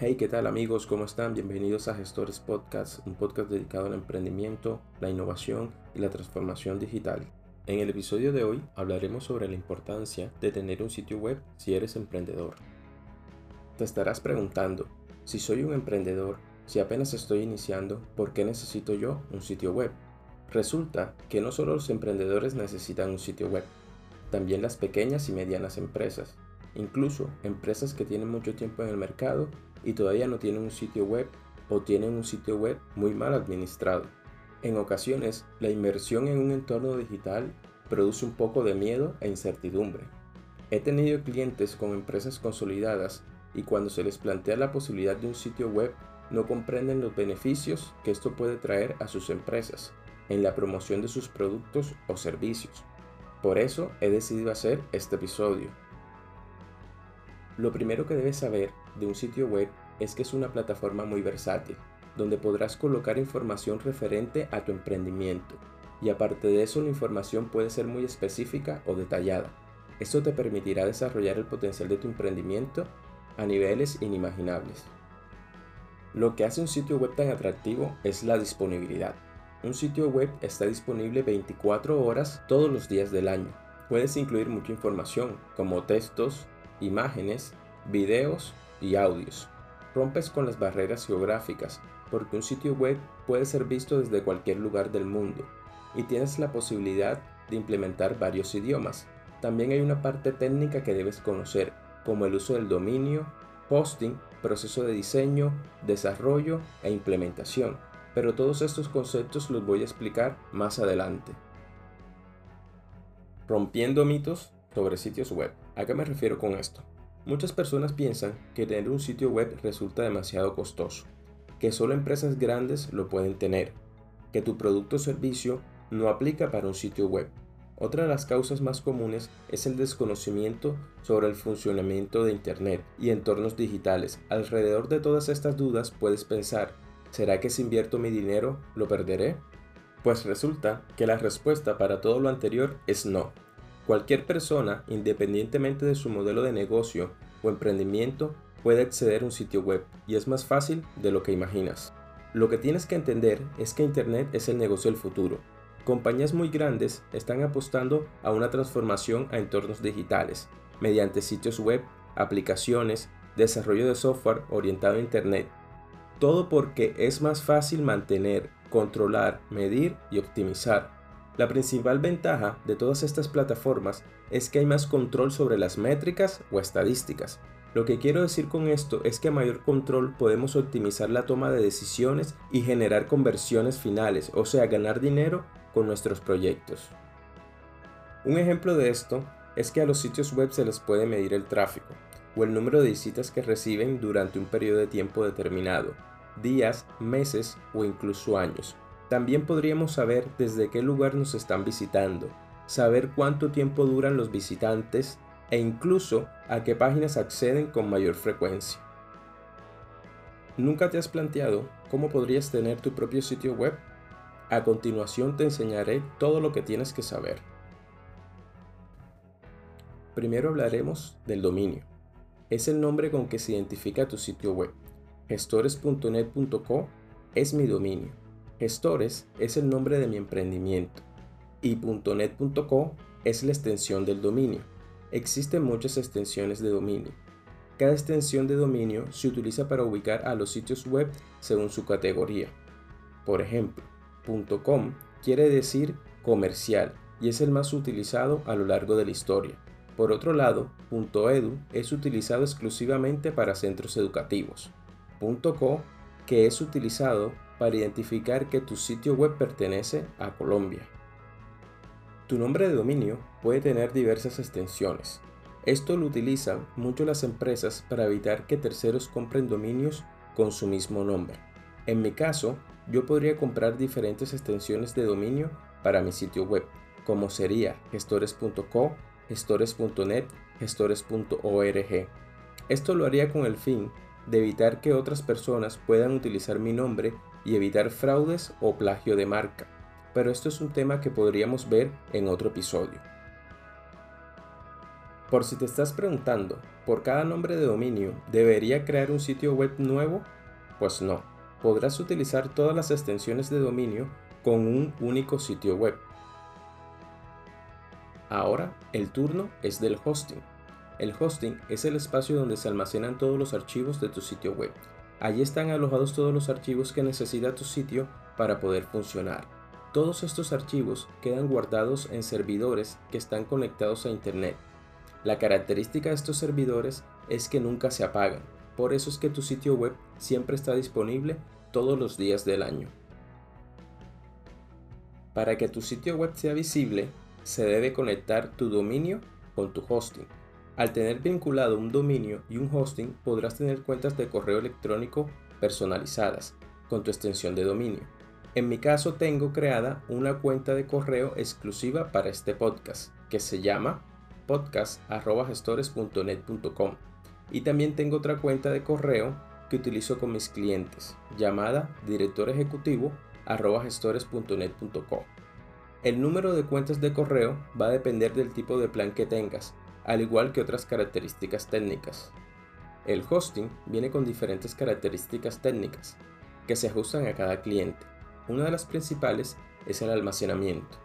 Hey, ¿qué tal amigos? ¿Cómo están? Bienvenidos a Gestores Podcast, un podcast dedicado al emprendimiento, la innovación y la transformación digital. En el episodio de hoy hablaremos sobre la importancia de tener un sitio web si eres emprendedor. Te estarás preguntando, si soy un emprendedor, si apenas estoy iniciando, ¿por qué necesito yo un sitio web? Resulta que no solo los emprendedores necesitan un sitio web, también las pequeñas y medianas empresas, incluso empresas que tienen mucho tiempo en el mercado y todavía no tienen un sitio web o tienen un sitio web muy mal administrado. En ocasiones, la inversión en un entorno digital produce un poco de miedo e incertidumbre. He tenido clientes con empresas consolidadas y cuando se les plantea la posibilidad de un sitio web no comprenden los beneficios que esto puede traer a sus empresas en la promoción de sus productos o servicios. Por eso he decidido hacer este episodio. Lo primero que debes saber de un sitio web es que es una plataforma muy versátil, donde podrás colocar información referente a tu emprendimiento. Y aparte de eso, la información puede ser muy específica o detallada. Esto te permitirá desarrollar el potencial de tu emprendimiento a niveles inimaginables. Lo que hace un sitio web tan atractivo es la disponibilidad. Un sitio web está disponible 24 horas todos los días del año. Puedes incluir mucha información como textos, imágenes, videos y audios. Rompes con las barreras geográficas porque un sitio web puede ser visto desde cualquier lugar del mundo y tienes la posibilidad de implementar varios idiomas. También hay una parte técnica que debes conocer, como el uso del dominio, posting, proceso de diseño, desarrollo e implementación pero todos estos conceptos los voy a explicar más adelante. Rompiendo mitos sobre sitios web. ¿A qué me refiero con esto? Muchas personas piensan que tener un sitio web resulta demasiado costoso, que solo empresas grandes lo pueden tener, que tu producto o servicio no aplica para un sitio web. Otra de las causas más comunes es el desconocimiento sobre el funcionamiento de Internet y entornos digitales. Alrededor de todas estas dudas puedes pensar ¿Será que si invierto mi dinero lo perderé? Pues resulta que la respuesta para todo lo anterior es no. Cualquier persona, independientemente de su modelo de negocio o emprendimiento, puede acceder a un sitio web y es más fácil de lo que imaginas. Lo que tienes que entender es que Internet es el negocio del futuro. Compañías muy grandes están apostando a una transformación a entornos digitales, mediante sitios web, aplicaciones, desarrollo de software orientado a Internet todo porque es más fácil mantener, controlar, medir y optimizar. La principal ventaja de todas estas plataformas es que hay más control sobre las métricas o estadísticas. Lo que quiero decir con esto es que a mayor control podemos optimizar la toma de decisiones y generar conversiones finales, o sea, ganar dinero con nuestros proyectos. Un ejemplo de esto es que a los sitios web se les puede medir el tráfico o el número de visitas que reciben durante un periodo de tiempo determinado, días, meses o incluso años. También podríamos saber desde qué lugar nos están visitando, saber cuánto tiempo duran los visitantes e incluso a qué páginas acceden con mayor frecuencia. ¿Nunca te has planteado cómo podrías tener tu propio sitio web? A continuación te enseñaré todo lo que tienes que saber. Primero hablaremos del dominio. Es el nombre con que se identifica tu sitio web. Gestores.net.co es mi dominio. Gestores es el nombre de mi emprendimiento. Y .net.co es la extensión del dominio. Existen muchas extensiones de dominio. Cada extensión de dominio se utiliza para ubicar a los sitios web según su categoría. Por ejemplo, .com quiere decir comercial y es el más utilizado a lo largo de la historia. Por otro lado, .edu es utilizado exclusivamente para centros educativos. .co que es utilizado para identificar que tu sitio web pertenece a Colombia. Tu nombre de dominio puede tener diversas extensiones. Esto lo utilizan mucho las empresas para evitar que terceros compren dominios con su mismo nombre. En mi caso, yo podría comprar diferentes extensiones de dominio para mi sitio web, como sería gestores.co, gestores.net, gestores.org. Esto lo haría con el fin de evitar que otras personas puedan utilizar mi nombre y evitar fraudes o plagio de marca, pero esto es un tema que podríamos ver en otro episodio. Por si te estás preguntando, ¿por cada nombre de dominio debería crear un sitio web nuevo? Pues no, podrás utilizar todas las extensiones de dominio con un único sitio web. Ahora, el turno es del hosting. El hosting es el espacio donde se almacenan todos los archivos de tu sitio web. Allí están alojados todos los archivos que necesita tu sitio para poder funcionar. Todos estos archivos quedan guardados en servidores que están conectados a Internet la característica de estos servidores es que nunca se apagan, por eso es que tu sitio web siempre está disponible todos los días del año. Para que tu sitio web sea visible, se debe conectar tu dominio con tu hosting. Al tener vinculado un dominio y un hosting, podrás tener cuentas de correo electrónico personalizadas con tu extensión de dominio. En mi caso tengo creada una cuenta de correo exclusiva para este podcast que se llama podcast.gestores.net.com y también tengo otra cuenta de correo que utilizo con mis clientes llamada director. El número de cuentas de correo va a depender del tipo de plan que tengas, al igual que otras características técnicas. El hosting viene con diferentes características técnicas que se ajustan a cada cliente. Una de las principales es el almacenamiento.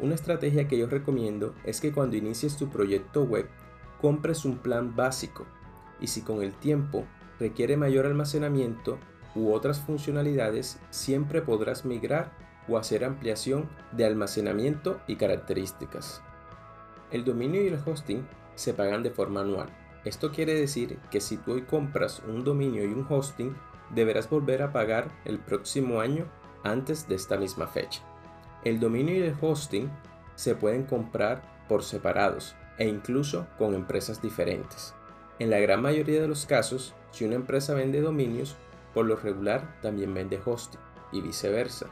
Una estrategia que yo recomiendo es que cuando inicies tu proyecto web compres un plan básico y si con el tiempo requiere mayor almacenamiento u otras funcionalidades, siempre podrás migrar o hacer ampliación de almacenamiento y características. El dominio y el hosting se pagan de forma anual. Esto quiere decir que si tú hoy compras un dominio y un hosting, deberás volver a pagar el próximo año antes de esta misma fecha. El dominio y el hosting se pueden comprar por separados e incluso con empresas diferentes. En la gran mayoría de los casos, si una empresa vende dominios, por lo regular también vende hosting y viceversa.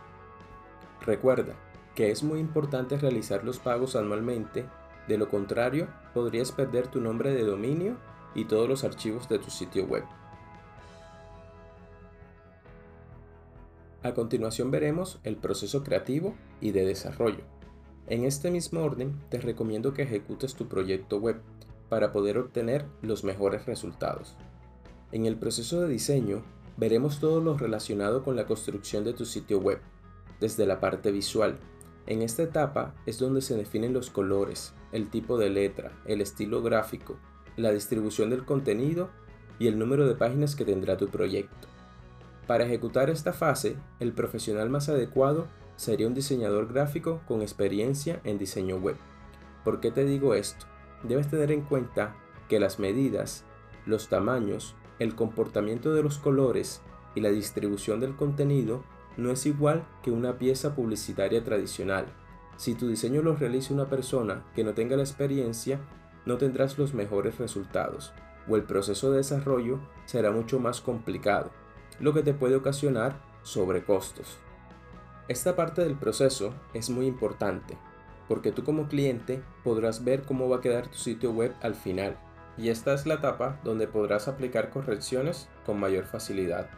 Recuerda que es muy importante realizar los pagos anualmente, de lo contrario podrías perder tu nombre de dominio y todos los archivos de tu sitio web. A continuación veremos el proceso creativo y de desarrollo. En este mismo orden te recomiendo que ejecutes tu proyecto web para poder obtener los mejores resultados. En el proceso de diseño veremos todo lo relacionado con la construcción de tu sitio web, desde la parte visual. En esta etapa es donde se definen los colores, el tipo de letra, el estilo gráfico, la distribución del contenido y el número de páginas que tendrá tu proyecto. Para ejecutar esta fase, el profesional más adecuado sería un diseñador gráfico con experiencia en diseño web. ¿Por qué te digo esto? Debes tener en cuenta que las medidas, los tamaños, el comportamiento de los colores y la distribución del contenido no es igual que una pieza publicitaria tradicional. Si tu diseño lo realiza una persona que no tenga la experiencia, no tendrás los mejores resultados o el proceso de desarrollo será mucho más complicado lo que te puede ocasionar sobrecostos. Esta parte del proceso es muy importante porque tú como cliente podrás ver cómo va a quedar tu sitio web al final y esta es la etapa donde podrás aplicar correcciones con mayor facilidad.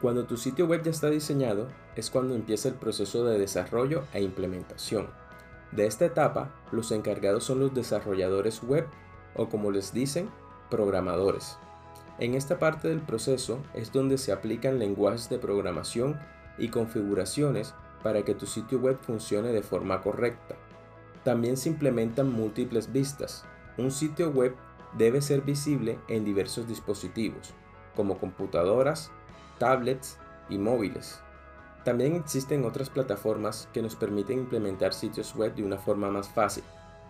Cuando tu sitio web ya está diseñado es cuando empieza el proceso de desarrollo e implementación. De esta etapa los encargados son los desarrolladores web o como les dicen, programadores. En esta parte del proceso es donde se aplican lenguajes de programación y configuraciones para que tu sitio web funcione de forma correcta. También se implementan múltiples vistas. Un sitio web debe ser visible en diversos dispositivos, como computadoras, tablets y móviles. También existen otras plataformas que nos permiten implementar sitios web de una forma más fácil.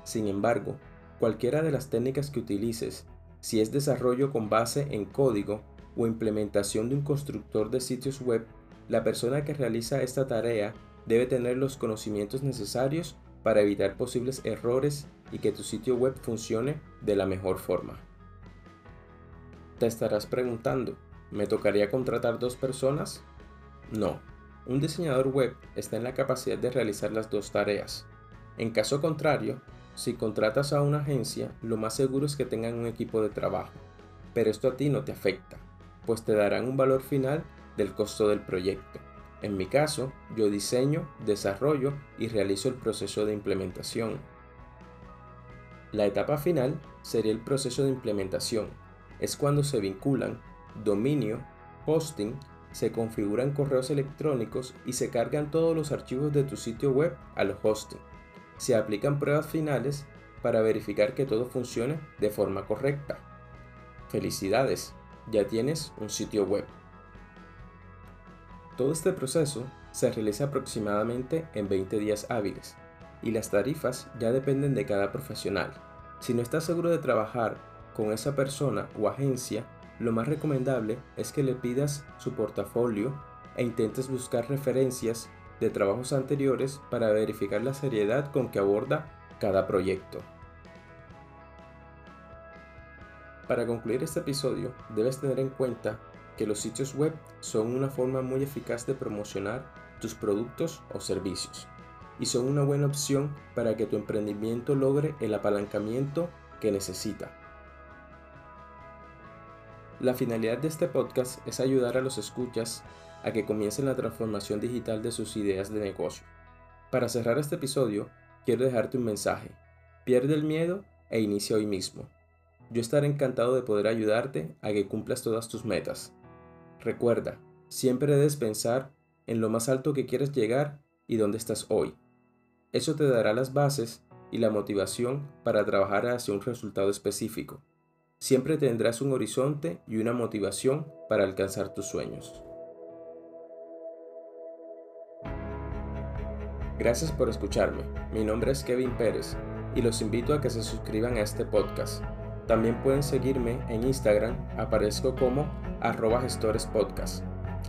Sin embargo, cualquiera de las técnicas que utilices si es desarrollo con base en código o implementación de un constructor de sitios web, la persona que realiza esta tarea debe tener los conocimientos necesarios para evitar posibles errores y que tu sitio web funcione de la mejor forma. Te estarás preguntando, ¿me tocaría contratar dos personas? No, un diseñador web está en la capacidad de realizar las dos tareas. En caso contrario, si contratas a una agencia, lo más seguro es que tengan un equipo de trabajo, pero esto a ti no te afecta, pues te darán un valor final del costo del proyecto. En mi caso, yo diseño, desarrollo y realizo el proceso de implementación. La etapa final sería el proceso de implementación. Es cuando se vinculan dominio, hosting, se configuran correos electrónicos y se cargan todos los archivos de tu sitio web al hosting. Se aplican pruebas finales para verificar que todo funcione de forma correcta. Felicidades, ya tienes un sitio web. Todo este proceso se realiza aproximadamente en 20 días hábiles y las tarifas ya dependen de cada profesional. Si no estás seguro de trabajar con esa persona o agencia, lo más recomendable es que le pidas su portafolio e intentes buscar referencias de trabajos anteriores para verificar la seriedad con que aborda cada proyecto. Para concluir este episodio, debes tener en cuenta que los sitios web son una forma muy eficaz de promocionar tus productos o servicios y son una buena opción para que tu emprendimiento logre el apalancamiento que necesita. La finalidad de este podcast es ayudar a los escuchas a que comiencen la transformación digital de sus ideas de negocio. Para cerrar este episodio, quiero dejarte un mensaje. Pierde el miedo e inicia hoy mismo. Yo estaré encantado de poder ayudarte a que cumplas todas tus metas. Recuerda, siempre debes pensar en lo más alto que quieres llegar y dónde estás hoy. Eso te dará las bases y la motivación para trabajar hacia un resultado específico. Siempre tendrás un horizonte y una motivación para alcanzar tus sueños. Gracias por escucharme. Mi nombre es Kevin Pérez y los invito a que se suscriban a este podcast. También pueden seguirme en Instagram, aparezco como arroba gestorespodcast.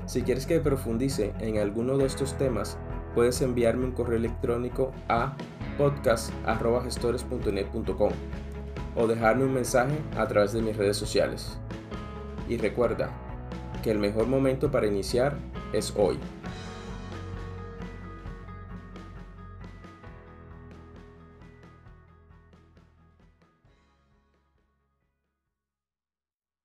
Si quieres que profundice en alguno de estos temas, puedes enviarme un correo electrónico a podcast.gestores.net.com o dejarme un mensaje a través de mis redes sociales. Y recuerda que el mejor momento para iniciar es hoy.